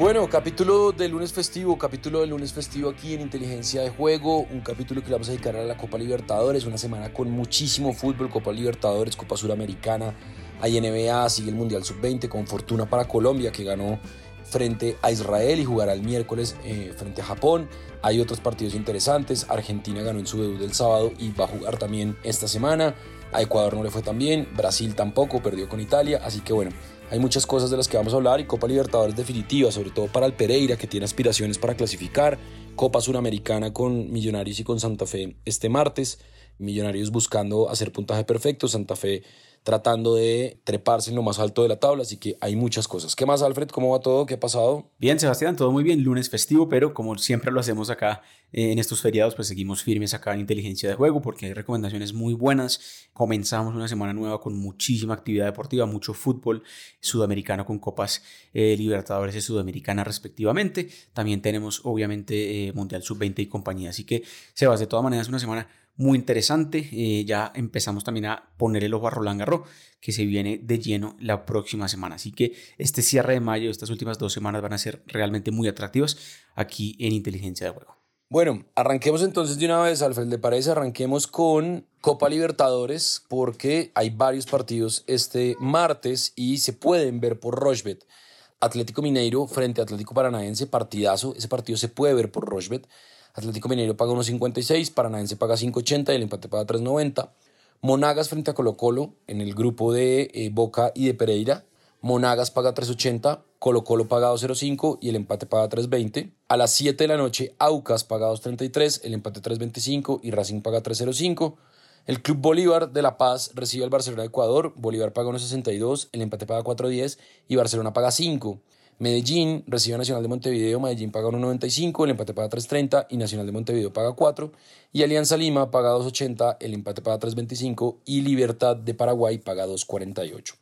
Bueno, capítulo del lunes festivo, capítulo del lunes festivo aquí en Inteligencia de Juego, un capítulo que le vamos a dedicar a la Copa Libertadores, una semana con muchísimo fútbol, Copa Libertadores, Copa Suramericana, hay NBA, sigue el Mundial Sub-20 con fortuna para Colombia que ganó frente a Israel y jugará el miércoles eh, frente a Japón. Hay otros partidos interesantes, Argentina ganó en su debut del sábado y va a jugar también esta semana. A Ecuador no le fue tan bien, Brasil tampoco, perdió con Italia, así que bueno, hay muchas cosas de las que vamos a hablar y Copa Libertadores definitiva, sobre todo para el Pereira que tiene aspiraciones para clasificar. Copa Suramericana con Millonarios y con Santa Fe este martes. Millonarios buscando hacer puntaje perfecto, Santa Fe tratando de treparse en lo más alto de la tabla, así que hay muchas cosas. ¿Qué más, Alfred? ¿Cómo va todo? ¿Qué ha pasado? Bien, Sebastián, todo muy bien. Lunes festivo, pero como siempre lo hacemos acá eh, en estos feriados, pues seguimos firmes acá en Inteligencia de Juego porque hay recomendaciones muy buenas. Comenzamos una semana nueva con muchísima actividad deportiva, mucho fútbol sudamericano con Copas eh, Libertadores y Sudamericana respectivamente. También tenemos obviamente eh, Mundial Sub-20 y compañía. Así que, Sebas, de todas maneras, una semana muy interesante. Eh, ya empezamos también a poner el ojo a Roland Garros, que se viene de lleno la próxima semana. Así que este cierre de mayo, estas últimas dos semanas van a ser realmente muy atractivas aquí en Inteligencia de Juego. Bueno, arranquemos entonces de una vez, Alfred, ¿le parece? Arranquemos con Copa Libertadores porque hay varios partidos este martes y se pueden ver por Rochbet. Atlético Mineiro frente a Atlético Paranaense, partidazo. Ese partido se puede ver por Rochbet. Atlético Mineiro paga 1.56, Paranaense paga 5.80 y el empate paga 3.90. Monagas frente a Colo Colo en el grupo de eh, Boca y de Pereira. Monagas paga 3.80, Colo Colo paga 2.05 y el empate paga 3.20. A las 7 de la noche Aucas paga 2.33, el empate 3.25 y Racing paga 3.05. El Club Bolívar de La Paz recibe al Barcelona de Ecuador, Bolívar paga 1.62, el empate paga 4.10 y Barcelona paga 5. Medellín recibe a Nacional de Montevideo, Medellín paga 1.95, el empate paga 3.30 y Nacional de Montevideo paga 4. Y Alianza Lima paga 2.80, el empate paga 3.25 y Libertad de Paraguay paga 2.48.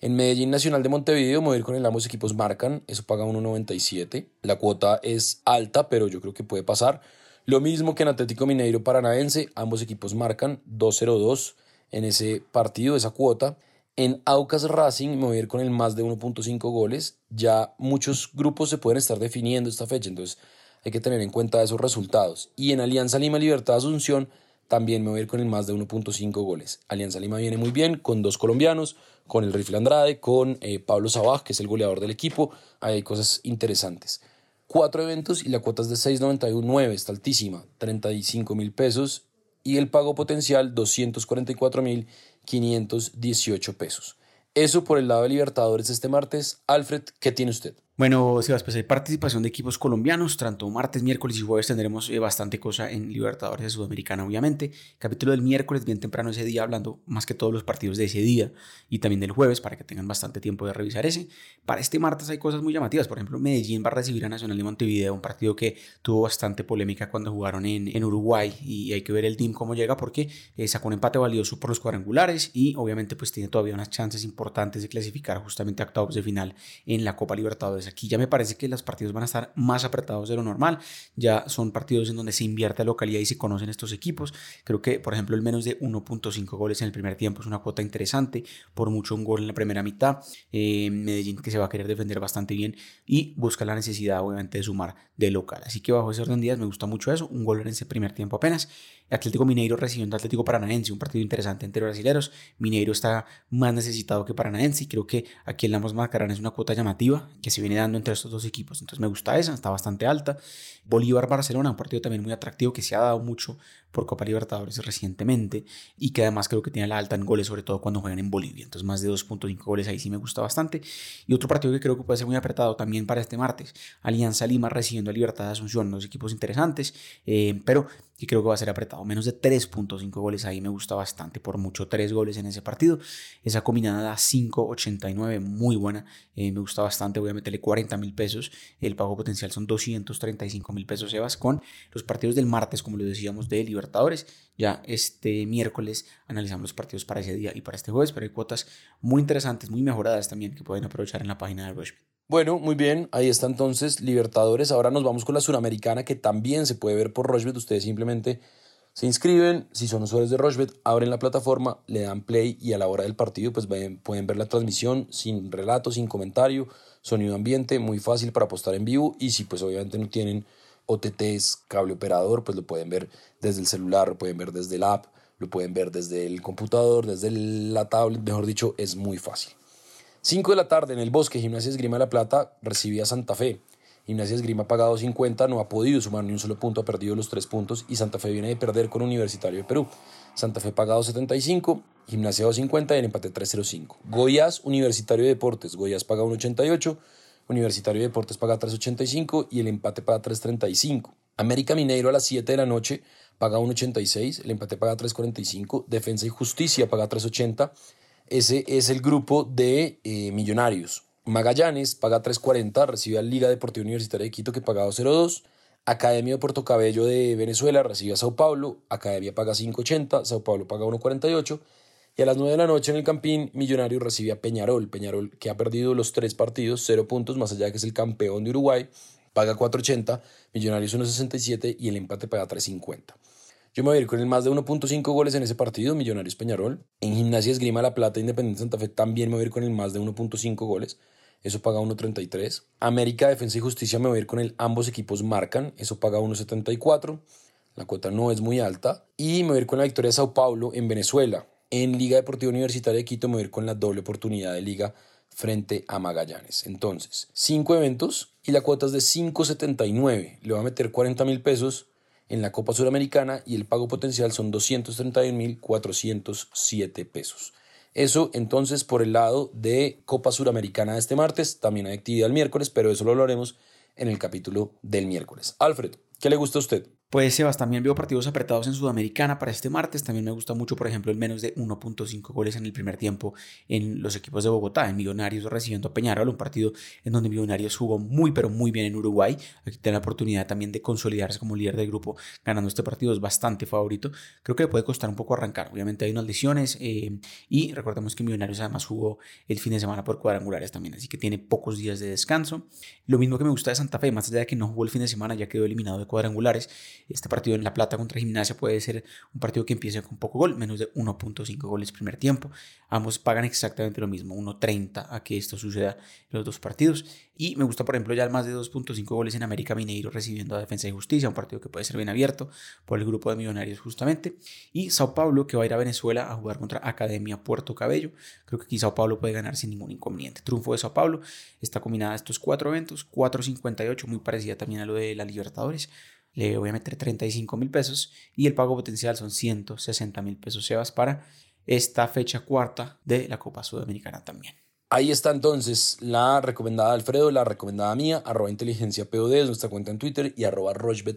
En Medellín Nacional de Montevideo, mover con el ambos equipos marcan, eso paga 1.97. La cuota es alta, pero yo creo que puede pasar. Lo mismo que en Atlético Mineiro Paranaense, ambos equipos marcan 2.02 en ese partido, esa cuota. En Aucas Racing me voy a ir con el más de 1.5 goles. Ya muchos grupos se pueden estar definiendo esta fecha, entonces hay que tener en cuenta esos resultados. Y en Alianza Lima Libertad Asunción también me voy a ir con el más de 1.5 goles. Alianza Lima viene muy bien con dos colombianos, con el Rifle Andrade, con eh, Pablo Sabaj, que es el goleador del equipo. hay cosas interesantes. Cuatro eventos y la cuota es de 6.91.9, está altísima, 35 mil pesos y el pago potencial 244 mil 518 pesos. Eso por el lado de Libertadores este martes. Alfred, ¿qué tiene usted? Bueno, Sebas, pues hay participación de equipos colombianos. Tanto martes, miércoles y jueves tendremos eh, bastante cosa en Libertadores de Sudamericana, obviamente. Capítulo del miércoles, bien temprano ese día, hablando más que todos los partidos de ese día y también del jueves para que tengan bastante tiempo de revisar ese. Para este martes hay cosas muy llamativas. Por ejemplo, Medellín va a recibir a Nacional de Montevideo, un partido que tuvo bastante polémica cuando jugaron en, en Uruguay y hay que ver el team cómo llega porque eh, sacó un empate valioso por los cuadrangulares y obviamente pues tiene todavía unas chances importantes de clasificar justamente a octavos de final en la Copa Libertadores aquí ya me parece que los partidos van a estar más apretados de lo normal. Ya son partidos en donde se invierte la localidad y se conocen estos equipos. Creo que, por ejemplo, el menos de 1.5 goles en el primer tiempo es una cuota interesante. Por mucho un gol en la primera mitad. Eh, Medellín que se va a querer defender bastante bien y busca la necesidad, obviamente, de sumar de local. Así que bajo ese orden de días me gusta mucho eso. Un gol en ese primer tiempo apenas. Atlético Mineiro recibiendo Atlético Paranaense, un partido interesante entre brasileños. Mineiro está más necesitado que Paranaense y creo que aquí el Lamos Macarán es una cuota llamativa que se viene dando entre estos dos equipos. Entonces me gusta esa, está bastante alta. Bolívar-Barcelona, un partido también muy atractivo que se ha dado mucho por Copa Libertadores recientemente y que además creo que tiene la alta en goles, sobre todo cuando juegan en Bolivia. Entonces más de 2.5 goles ahí sí me gusta bastante. Y otro partido que creo que puede ser muy apretado también para este martes, Alianza Lima recibiendo a Libertad de Asunción, dos equipos interesantes, eh, pero que creo que va a ser apretado. Menos de 3.5 goles ahí me gusta bastante, por mucho 3 goles en ese partido. Esa combinada da 5.89, muy buena, eh, me gusta bastante, voy a meterle 40 mil pesos, el pago potencial son 235 mil pesos, Evas, con los partidos del martes, como lo decíamos, de Libertadores. Ya este miércoles analizamos los partidos para ese día y para este jueves, pero hay cuotas muy interesantes, muy mejoradas también que pueden aprovechar en la página de Rushbet. Bueno, muy bien, ahí está entonces Libertadores. Ahora nos vamos con la Suramericana que también se puede ver por Rochbet. Ustedes simplemente Se inscriben, si son usuarios de Rochebet, abren la plataforma, le dan play y a la hora del partido pues pueden ver la transmisión sin relato, sin comentario, sonido ambiente, muy fácil para apostar en vivo y si pues obviamente no tienen OTTs, cable operador, pues lo pueden ver desde el celular, lo pueden ver desde el app, lo pueden ver desde el computador, desde la tablet, mejor dicho, es muy fácil. 5 de la tarde en el bosque, Gimnasia Esgrima La Plata recibía Santa Fe. Gimnasia Esgrima ha pagado 50, no ha podido sumar ni un solo punto, ha perdido los tres puntos y Santa Fe viene de perder con Universitario de Perú. Santa Fe pagado 75, Gimnasia 250 y el empate 305. Goiás Universitario de Deportes, Goiás paga 188, Universitario de Deportes paga 385 y el empate paga 335. América Mineiro a las 7 de la noche paga 186, el empate paga 345, Defensa y Justicia paga 380. Ese es el grupo de eh, Millonarios. Magallanes paga 3.40, recibe a Liga Deportiva Universitaria de Quito que paga 2.02. Academia de Puerto Cabello de Venezuela recibe a Sao Paulo, Academia paga 5.80, Sao Paulo paga 1.48. Y a las 9 de la noche en el Campín, Millonario recibe a Peñarol. Peñarol que ha perdido los tres partidos, 0 puntos, más allá de que es el campeón de Uruguay, paga 4.80, Millonarios 1.67 y el empate paga 3.50. Yo me voy a ir con el más de 1.5 goles en ese partido, Millonarios Peñarol. En Gimnasia Esgrima La Plata, Independiente Santa Fe también me voy a ir con el más de 1.5 goles. Eso paga 1.33. América Defensa y Justicia me voy a ir con el ambos equipos marcan. Eso paga 1.74. La cuota no es muy alta. Y me voy a ir con la victoria de Sao Paulo en Venezuela. En Liga Deportiva Universitaria de Quito me voy a ir con la doble oportunidad de liga frente a Magallanes. Entonces, cinco eventos y la cuota es de 5.79. Le voy a meter 40 mil pesos en la Copa Suramericana y el pago potencial son 231.407 pesos. Eso entonces por el lado de Copa Suramericana de este martes, también hay actividad el miércoles, pero eso lo hablaremos en el capítulo del miércoles. Alfred, ¿qué le gusta a usted? Pues Sebas, también veo partidos apretados en Sudamericana para este martes. También me gusta mucho, por ejemplo, el menos de 1.5 goles en el primer tiempo en los equipos de Bogotá, en Millonarios recibiendo a Peñarol, un partido en donde Millonarios jugó muy, pero muy bien en Uruguay. Aquí tiene la oportunidad también de consolidarse como líder del grupo ganando este partido. Es bastante favorito. Creo que le puede costar un poco arrancar. Obviamente hay unas lesiones eh, y recordemos que Millonarios además jugó el fin de semana por cuadrangulares también, así que tiene pocos días de descanso. Lo mismo que me gusta de Santa Fe, más allá de que no jugó el fin de semana, ya quedó eliminado de cuadrangulares este partido en La Plata contra Gimnasia puede ser un partido que empiece con poco gol, menos de 1.5 goles primer tiempo. Ambos pagan exactamente lo mismo, 1.30 a que esto suceda en los dos partidos. Y me gusta, por ejemplo, ya más de 2.5 goles en América Mineiro recibiendo a Defensa y Justicia, un partido que puede ser bien abierto por el grupo de millonarios justamente. Y Sao Paulo, que va a ir a Venezuela a jugar contra Academia Puerto Cabello. Creo que aquí Sao Paulo puede ganar sin ningún inconveniente. Triunfo de Sao Paulo está combinada a estos cuatro eventos, 4.58, muy parecida también a lo de la Libertadores le voy a meter 35 mil pesos y el pago potencial son 160 mil pesos Sebas para esta fecha cuarta de la Copa Sudamericana también. Ahí está entonces la recomendada Alfredo, la recomendada mía, arroba inteligencia POD es nuestra cuenta en Twitter y arroba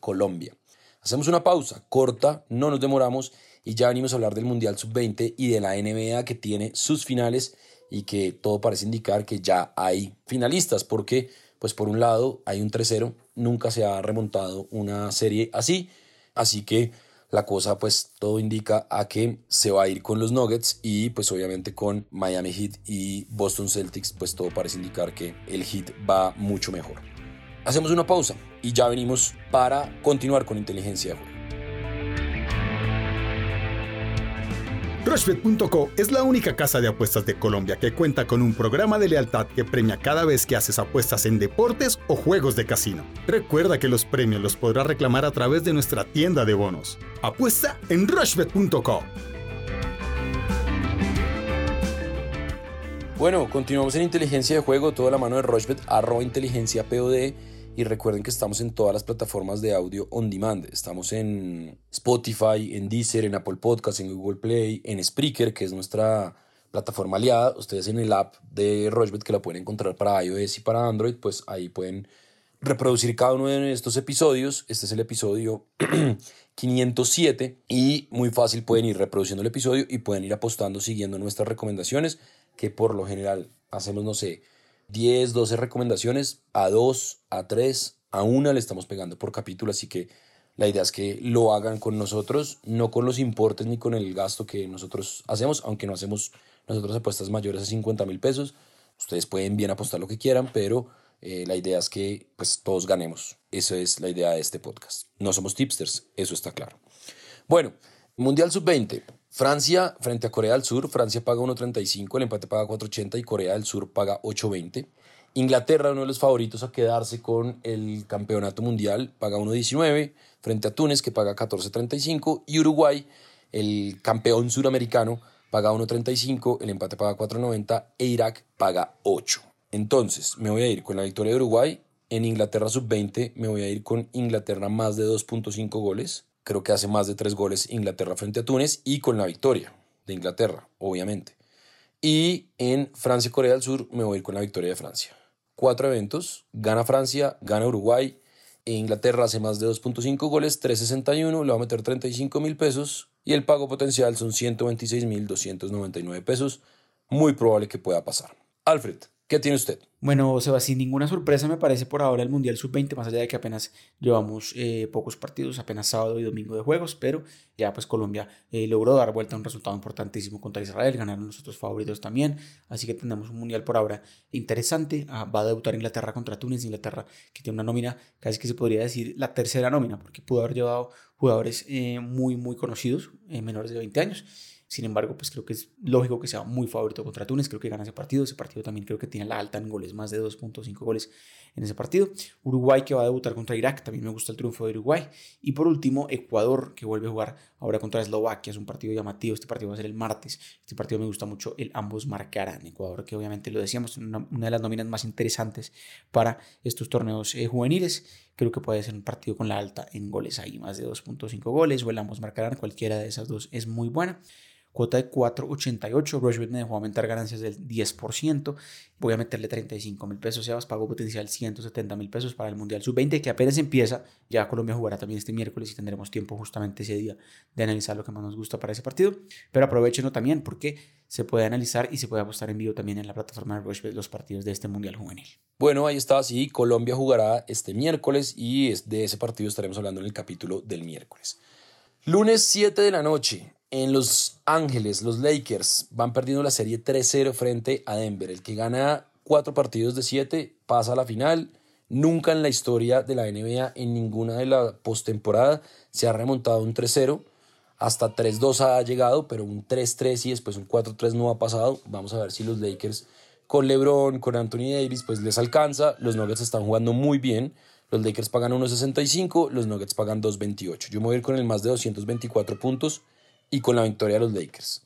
Colombia. Hacemos una pausa corta, no nos demoramos y ya venimos a hablar del Mundial Sub-20 y de la NBA que tiene sus finales y que todo parece indicar que ya hay finalistas porque pues por un lado hay un 3-0, nunca se ha remontado una serie así, así que la cosa pues todo indica a que se va a ir con los Nuggets y pues obviamente con Miami Heat y Boston Celtics pues todo parece indicar que el Heat va mucho mejor. Hacemos una pausa y ya venimos para continuar con inteligencia de juego. Rushbet.co es la única casa de apuestas de Colombia que cuenta con un programa de lealtad que premia cada vez que haces apuestas en deportes o juegos de casino. Recuerda que los premios los podrás reclamar a través de nuestra tienda de bonos. Apuesta en Rushbet.co. Bueno, continuamos en inteligencia de juego, toda la mano de Rushbet, arroba inteligencia POD y recuerden que estamos en todas las plataformas de audio on demand. Estamos en Spotify, en Deezer, en Apple Podcasts, en Google Play, en Spreaker, que es nuestra plataforma aliada. Ustedes en el app de Rochbet, que la pueden encontrar para iOS y para Android, pues ahí pueden reproducir cada uno de estos episodios. Este es el episodio 507 y muy fácil pueden ir reproduciendo el episodio y pueden ir apostando siguiendo nuestras recomendaciones, que por lo general hacemos, no sé, 10, 12 recomendaciones, a 2, a 3, a 1 le estamos pegando por capítulo, así que la idea es que lo hagan con nosotros, no con los importes ni con el gasto que nosotros hacemos, aunque no hacemos nosotros apuestas mayores a 50 mil pesos. Ustedes pueden bien apostar lo que quieran, pero eh, la idea es que pues, todos ganemos. Esa es la idea de este podcast. No somos tipsters, eso está claro. Bueno, Mundial Sub-20. Francia frente a Corea del Sur. Francia paga 1.35, el empate paga 4.80 y Corea del Sur paga 8.20. Inglaterra, uno de los favoritos a quedarse con el campeonato mundial, paga 1.19 frente a Túnez, que paga 14.35. Y Uruguay, el campeón suramericano, paga 1.35, el empate paga 4.90 e Irak paga 8. Entonces, me voy a ir con la victoria de Uruguay. En Inglaterra sub-20 me voy a ir con Inglaterra más de 2.5 goles. Creo que hace más de 3 goles Inglaterra frente a Túnez y con la victoria de Inglaterra, obviamente. Y en Francia-Corea del Sur me voy a ir con la victoria de Francia. Cuatro eventos, gana Francia, gana Uruguay, e Inglaterra hace más de 2.5 goles, 3.61, le va a meter 35 mil pesos y el pago potencial son 126 mil 299 pesos. Muy probable que pueda pasar. Alfred, ¿Qué tiene usted? Bueno, Seba, sin ninguna sorpresa me parece por ahora el Mundial Sub-20, más allá de que apenas llevamos eh, pocos partidos, apenas sábado y domingo de juegos, pero ya pues Colombia eh, logró dar vuelta a un resultado importantísimo contra Israel, ganaron los otros favoritos también, así que tenemos un Mundial por ahora interesante, ah, va a debutar Inglaterra contra Túnez, Inglaterra que tiene una nómina, casi que se podría decir la tercera nómina, porque pudo haber llevado jugadores eh, muy, muy conocidos, menores de 20 años, sin embargo, pues creo que es lógico que sea muy favorito contra Túnez. Creo que gana ese partido. Ese partido también creo que tiene la alta en goles, más de 2.5 goles en ese partido. Uruguay que va a debutar contra Irak. También me gusta el triunfo de Uruguay. Y por último, Ecuador que vuelve a jugar ahora contra Eslovaquia. Es un partido llamativo. Este partido va a ser el martes. Este partido me gusta mucho. El ambos marcarán. Ecuador que obviamente lo decíamos, una, una de las nóminas más interesantes para estos torneos eh, juveniles creo que puede ser un partido con la alta en goles ahí, más de 2.5 goles o el ambos marcarán, cualquiera de esas dos es muy buena cuota de 4.88. Rushbet me dejó aumentar ganancias del 10%. Voy a meterle 35 mil pesos, Sebas, pago potencial 170 mil pesos para el Mundial Sub-20, que apenas empieza. Ya Colombia jugará también este miércoles y tendremos tiempo justamente ese día de analizar lo que más nos gusta para ese partido. Pero aprovechenlo también porque se puede analizar y se puede apostar en vivo también en la plataforma de Rushbet los partidos de este Mundial Juvenil. Bueno, ahí está, sí, Colombia jugará este miércoles y de ese partido estaremos hablando en el capítulo del miércoles. Lunes 7 de la noche, en Los Ángeles, los Lakers van perdiendo la serie 3-0 frente a Denver. El que gana cuatro partidos de siete pasa a la final. Nunca en la historia de la NBA, en ninguna de la postemporada, se ha remontado un 3-0. Hasta 3-2 ha llegado, pero un 3-3 y después un 4-3 no ha pasado. Vamos a ver si los Lakers con LeBron, con Anthony Davis, pues les alcanza. Los Nuggets están jugando muy bien. Los Lakers pagan 1.65, los Nuggets pagan 2.28. Yo me voy a ir con el más de 224 puntos y con la victoria de los Lakers.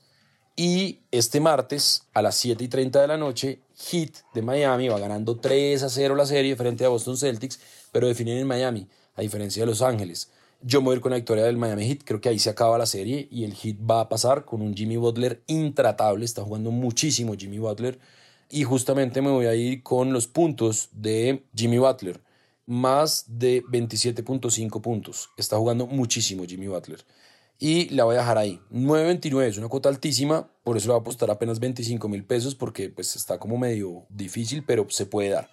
Y este martes a las 7 y 30 de la noche, Heat de Miami va ganando 3 a 0 la serie frente a Boston Celtics, pero definen en Miami, a diferencia de Los Ángeles. Yo me voy a ir con la victoria del Miami Heat, creo que ahí se acaba la serie y el Heat va a pasar con un Jimmy Butler intratable, está jugando muchísimo Jimmy Butler. Y justamente me voy a ir con los puntos de Jimmy Butler, más de 27.5 puntos. Está jugando muchísimo Jimmy Butler y la voy a dejar ahí. 9.29 es una cuota altísima, por eso le voy a apostar apenas 25 mil pesos porque pues está como medio difícil, pero se puede dar.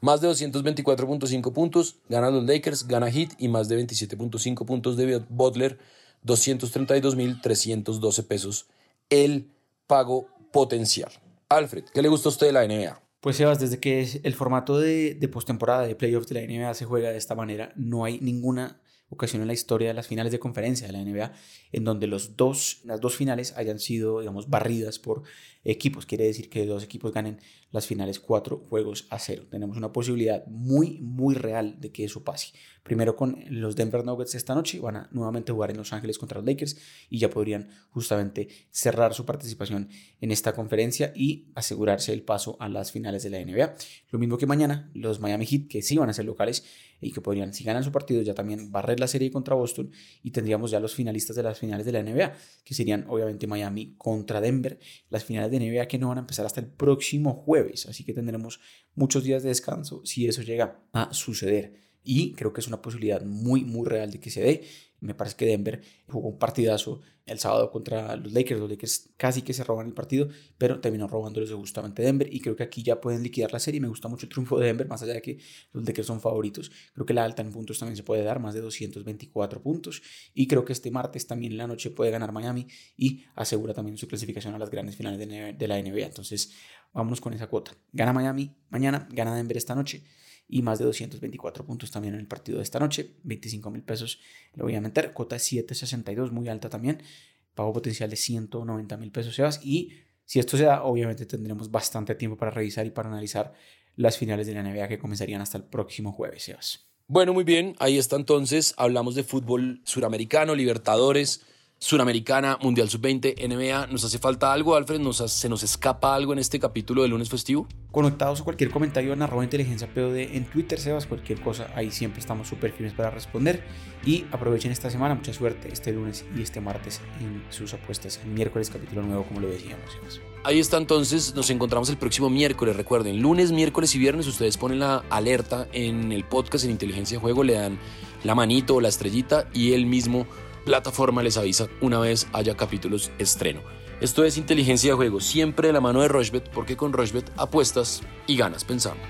Más de 224.5 puntos, ganan los Lakers, gana Heat y más de 27.5 puntos de Butler, 232.312 pesos el pago potencial. Alfred, ¿qué le gusta a usted de la NBA? Pues Sebas, desde que el formato de postemporada de playoffs de la NBA se juega de esta manera, no hay ninguna ocasión en la historia de las finales de conferencia de la NBA en donde los dos, las dos finales hayan sido, digamos, barridas por equipos. Quiere decir que dos equipos ganen las finales cuatro juegos a cero. Tenemos una posibilidad muy, muy real de que eso pase. Primero con los Denver Nuggets esta noche, van a nuevamente jugar en Los Ángeles contra los Lakers y ya podrían justamente cerrar su participación en esta conferencia y asegurarse el paso a las finales de la NBA. Lo mismo que mañana, los Miami Heat, que sí van a ser locales y que podrían, si ganan su partido, ya también barrer la serie contra Boston y tendríamos ya los finalistas de las finales de la NBA, que serían obviamente Miami contra Denver, las finales de NBA que no van a empezar hasta el próximo jueves, así que tendremos muchos días de descanso si eso llega a suceder. Y creo que es una posibilidad muy, muy real de que se dé. Me parece que Denver jugó un partidazo el sábado contra los Lakers. Los Lakers casi que se roban el partido, pero terminó robándoles justamente Denver. Y creo que aquí ya pueden liquidar la serie. Me gusta mucho el triunfo de Denver, más allá de que los Lakers son favoritos. Creo que la alta en puntos también se puede dar, más de 224 puntos. Y creo que este martes también en la noche puede ganar Miami y asegura también su clasificación a las grandes finales de la NBA. Entonces, vámonos con esa cuota. Gana Miami mañana, gana Denver esta noche y más de 224 puntos también en el partido de esta noche. 25 mil pesos lo voy a meter. Cuota 7.62, muy alta también. Pago potencial de 190 mil pesos, Sebas. Y si esto se da, obviamente tendremos bastante tiempo para revisar y para analizar las finales de la NBA que comenzarían hasta el próximo jueves, Sebas. Bueno, muy bien, ahí está entonces. Hablamos de fútbol suramericano, Libertadores, Suramericana, Mundial Sub-20, NBA. ¿Nos hace falta algo, Alfred? ¿Nos, ¿Se nos escapa algo en este capítulo de lunes festivo? Conectados a cualquier comentario en arroba inteligencia POD en Twitter, Sebas, cualquier cosa, ahí siempre estamos súper firmes para responder. Y aprovechen esta semana, mucha suerte este lunes y este martes en sus apuestas. El miércoles capítulo nuevo, como lo decíamos, Sebas. Ahí está entonces, nos encontramos el próximo miércoles. Recuerden, lunes, miércoles y viernes ustedes ponen la alerta en el podcast en Inteligencia de Juego, le dan la manito o la estrellita y el mismo plataforma les avisa una vez haya capítulos estreno. Esto es inteligencia de juego, siempre de la mano de Rochbet, porque con Rochbet apuestas y ganas pensando.